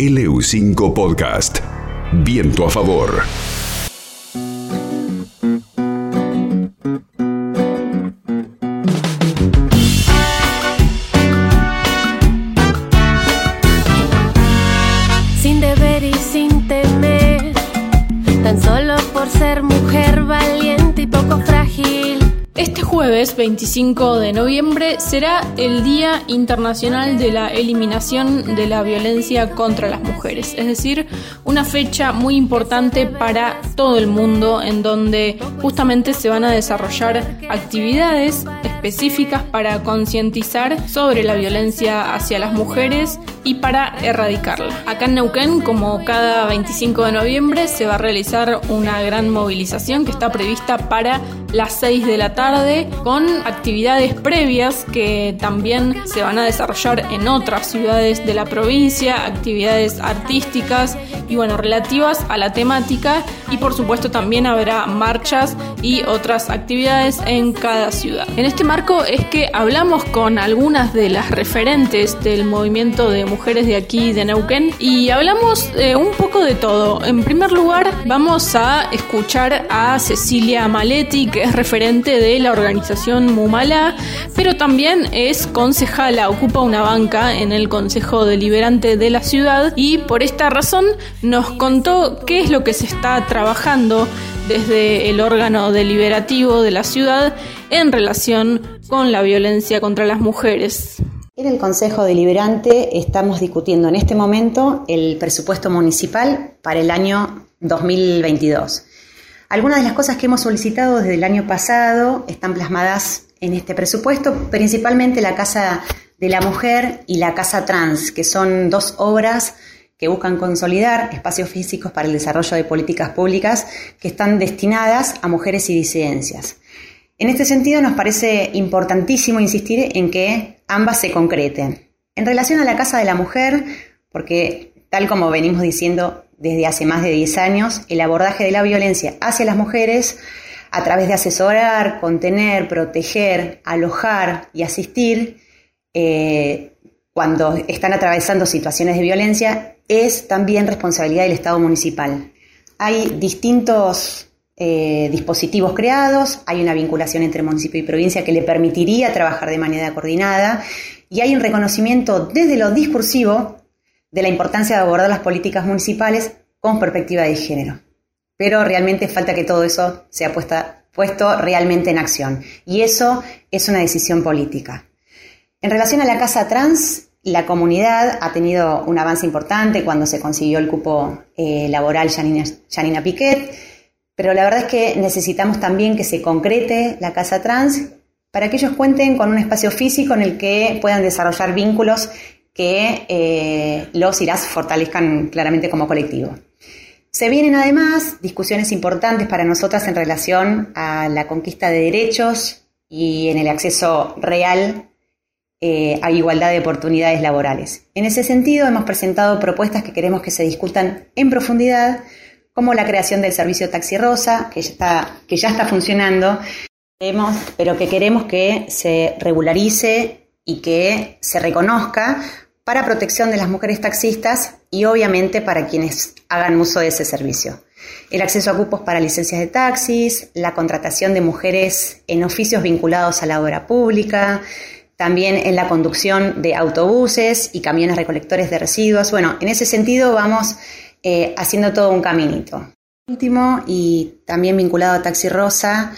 LU5 Podcast. Viento a favor. sin deber y sin temer, tan solo por ser mujer valiente y poco frágil. Este jueves 25 de noviembre será el Día Internacional de la Eliminación de la Violencia contra las Mujeres, es decir, una fecha muy importante para todo el mundo en donde justamente se van a desarrollar actividades específicas para concientizar sobre la violencia hacia las mujeres y para erradicarla. Acá en Neuquén, como cada 25 de noviembre, se va a realizar una gran movilización que está prevista para las 6 de la tarde con actividades previas que también se van a desarrollar en otras ciudades de la provincia, actividades artísticas y bueno, relativas a la temática y por supuesto también habrá marchas y otras actividades en cada ciudad. En este marco es que hablamos con algunas de las referentes del movimiento de mujeres de aquí de Neuquén y hablamos eh, un poco de todo. En primer lugar, vamos a escuchar a Cecilia Maletti, que es referente de la organización Mumala, pero también es concejala, ocupa una banca en el Consejo Deliberante de la ciudad y por esta razón nos contó qué es lo que se está trabajando desde el órgano deliberativo de la ciudad en relación con la violencia contra las mujeres. En el Consejo Deliberante estamos discutiendo en este momento el presupuesto municipal para el año 2022. Algunas de las cosas que hemos solicitado desde el año pasado están plasmadas en este presupuesto, principalmente la Casa de la Mujer y la Casa Trans, que son dos obras que buscan consolidar espacios físicos para el desarrollo de políticas públicas que están destinadas a mujeres y disidencias. En este sentido, nos parece importantísimo insistir en que ambas se concreten. En relación a la Casa de la Mujer, porque tal como venimos diciendo desde hace más de 10 años, el abordaje de la violencia hacia las mujeres a través de asesorar, contener, proteger, alojar y asistir eh, cuando están atravesando situaciones de violencia es también responsabilidad del Estado municipal. Hay distintos eh, dispositivos creados, hay una vinculación entre municipio y provincia que le permitiría trabajar de manera coordinada y hay un reconocimiento desde lo discursivo de la importancia de abordar las políticas municipales con perspectiva de género. Pero realmente falta que todo eso sea puesto realmente en acción. Y eso es una decisión política. En relación a la casa trans, la comunidad ha tenido un avance importante cuando se consiguió el cupo eh, laboral Janina, Piquet, pero la verdad es que necesitamos también que se concrete la casa trans para que ellos cuenten con un espacio físico en el que puedan desarrollar vínculos que eh, los las fortalezcan claramente como colectivo. Se vienen además discusiones importantes para nosotras en relación a la conquista de derechos y en el acceso real eh, a igualdad de oportunidades laborales. En ese sentido, hemos presentado propuestas que queremos que se discutan en profundidad, como la creación del servicio Taxi Rosa, que ya está, que ya está funcionando, pero que queremos que se regularice y que se reconozca para protección de las mujeres taxistas y obviamente para quienes hagan uso de ese servicio. El acceso a cupos para licencias de taxis, la contratación de mujeres en oficios vinculados a la obra pública, también en la conducción de autobuses y camiones recolectores de residuos. Bueno, en ese sentido vamos eh, haciendo todo un caminito. Último, y también vinculado a Taxi Rosa,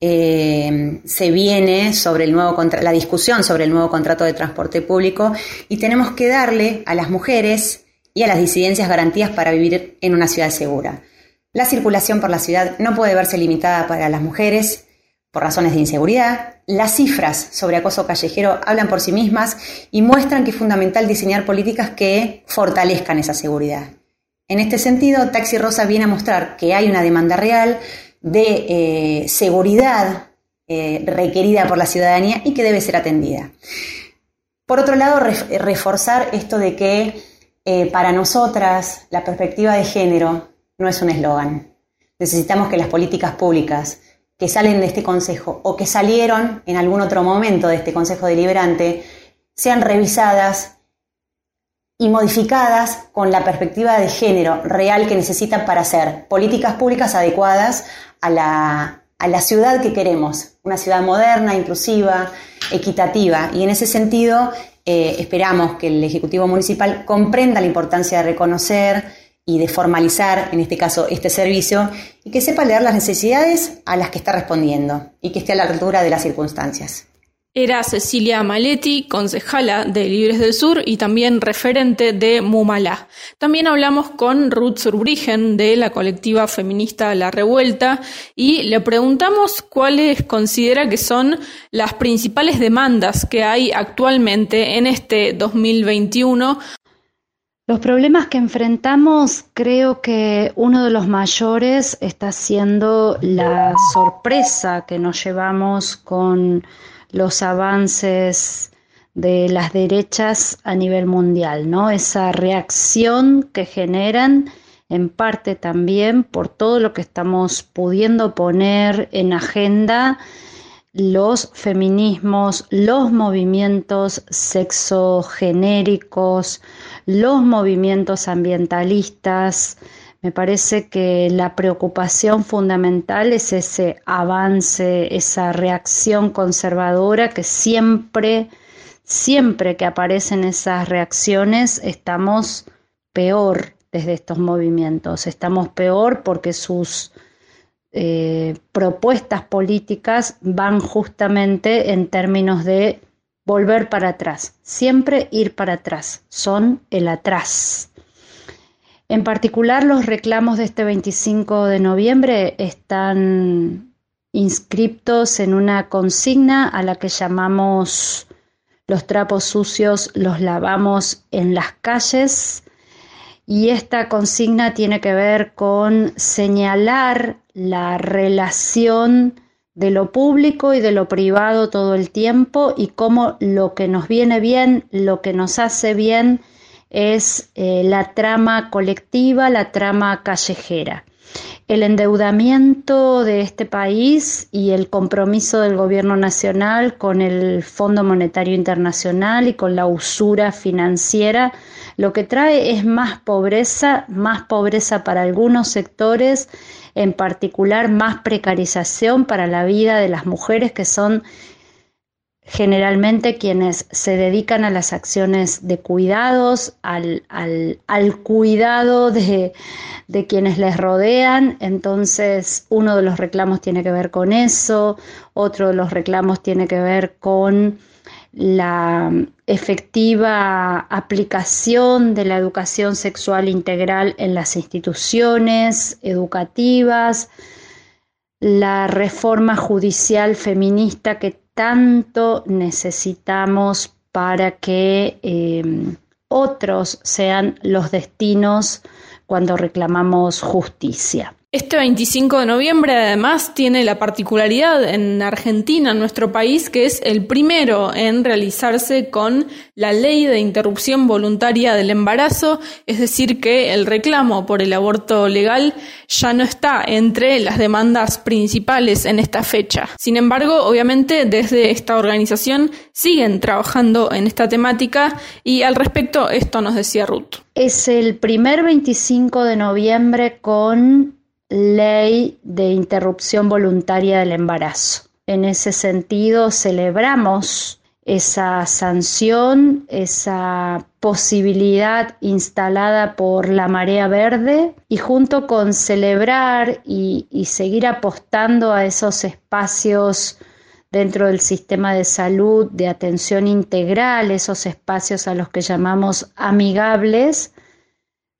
eh, se viene sobre el nuevo la discusión sobre el nuevo contrato de transporte público y tenemos que darle a las mujeres y a las disidencias garantías para vivir en una ciudad segura. La circulación por la ciudad no puede verse limitada para las mujeres por razones de inseguridad. Las cifras sobre acoso callejero hablan por sí mismas y muestran que es fundamental diseñar políticas que fortalezcan esa seguridad. En este sentido, Taxi Rosa viene a mostrar que hay una demanda real de eh, seguridad eh, requerida por la ciudadanía y que debe ser atendida. Por otro lado, reforzar esto de que eh, para nosotras la perspectiva de género no es un eslogan. Necesitamos que las políticas públicas que salen de este Consejo o que salieron en algún otro momento de este Consejo Deliberante sean revisadas y modificadas con la perspectiva de género real que necesitan para hacer políticas públicas adecuadas a la, a la ciudad que queremos, una ciudad moderna, inclusiva, equitativa. Y en ese sentido, eh, esperamos que el Ejecutivo Municipal comprenda la importancia de reconocer y de formalizar, en este caso, este servicio y que sepa leer las necesidades a las que está respondiendo y que esté a la altura de las circunstancias. Era Cecilia Maletti, concejala de Libres del Sur y también referente de Mumalá. También hablamos con Ruth Surbrigen de la colectiva feminista La Revuelta y le preguntamos cuáles considera que son las principales demandas que hay actualmente en este 2021 los problemas que enfrentamos, creo que uno de los mayores está siendo la sorpresa que nos llevamos con los avances de las derechas a nivel mundial, ¿no? Esa reacción que generan en parte también por todo lo que estamos pudiendo poner en agenda los feminismos, los movimientos sexogenéricos, los movimientos ambientalistas, me parece que la preocupación fundamental es ese avance, esa reacción conservadora que siempre, siempre que aparecen esas reacciones estamos peor desde estos movimientos, estamos peor porque sus eh, propuestas políticas van justamente en términos de volver para atrás, siempre ir para atrás, son el atrás. En particular, los reclamos de este 25 de noviembre están inscriptos en una consigna a la que llamamos los trapos sucios los lavamos en las calles. Y esta consigna tiene que ver con señalar la relación de lo público y de lo privado todo el tiempo y cómo lo que nos viene bien, lo que nos hace bien, es eh, la trama colectiva, la trama callejera. El endeudamiento de este país y el compromiso del gobierno nacional con el Fondo Monetario Internacional y con la usura financiera lo que trae es más pobreza, más pobreza para algunos sectores, en particular más precarización para la vida de las mujeres que son generalmente quienes se dedican a las acciones de cuidados, al, cuidado de, de, quienes les rodean. Entonces, uno de los reclamos tiene que ver con eso, otro de los reclamos tiene que ver con la efectiva aplicación de la educación sexual integral en las instituciones educativas, la reforma judicial feminista que tanto necesitamos para que eh, otros sean los destinos cuando reclamamos justicia. Este 25 de noviembre además tiene la particularidad en Argentina, en nuestro país, que es el primero en realizarse con la ley de interrupción voluntaria del embarazo, es decir, que el reclamo por el aborto legal ya no está entre las demandas principales en esta fecha. Sin embargo, obviamente desde esta organización siguen trabajando en esta temática y al respecto esto nos decía Ruth. Es el primer 25 de noviembre con ley de interrupción voluntaria del embarazo. En ese sentido, celebramos esa sanción, esa posibilidad instalada por la marea verde y junto con celebrar y, seguir apostando a esos espacios dentro del sistema de salud de atención integral, esos espacios a los que llamamos amigables,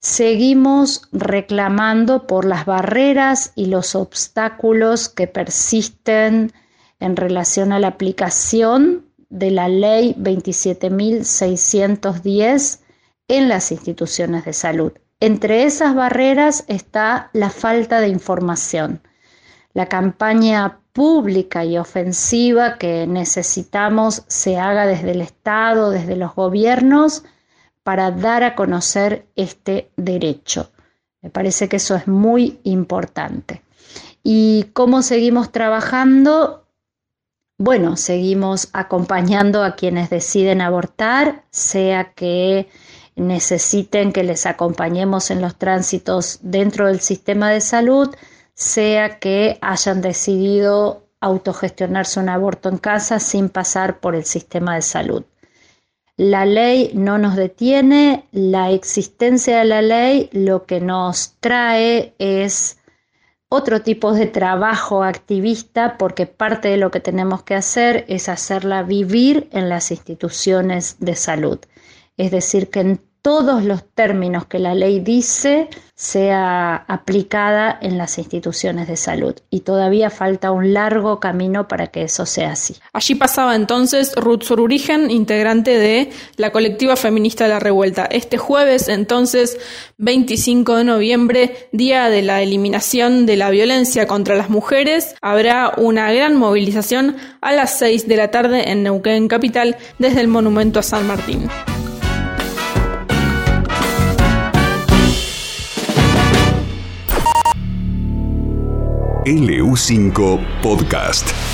Seguimos reclamando por las barreras y los obstáculos que persisten en relación a la aplicación de la ley 27.610 en las instituciones de salud. Entre esas barreras está la falta de información, la campaña pública y ofensiva que necesitamos se haga desde el Estado, desde los gobiernos, para dar a conocer este derecho. Me parece que eso es muy importante. ¿Y cómo seguimos trabajando? Bueno, seguimos acompañando a quienes deciden abortar, sea que necesiten que les acompañemos en los tránsitos dentro del sistema de salud, sea que hayan decidido autogestionarse un aborto en casa sin pasar por el sistema de salud. La ley no nos detiene, la existencia de la ley lo que nos trae es otro tipo de trabajo activista porque parte de lo que tenemos que hacer es hacerla vivir en las instituciones de salud. Es decir, que en todos los términos que la ley dice sea aplicada en las instituciones de salud. Y todavía falta un largo camino para que eso sea así. Allí pasaba entonces Ruth Sorurigen, integrante de la colectiva feminista de la revuelta. Este jueves, entonces, 25 de noviembre, día de la eliminación de la violencia contra las mujeres, habrá una gran movilización a las 6 de la tarde en Neuquén Capital desde el Monumento a San Martín. LU5 Podcast.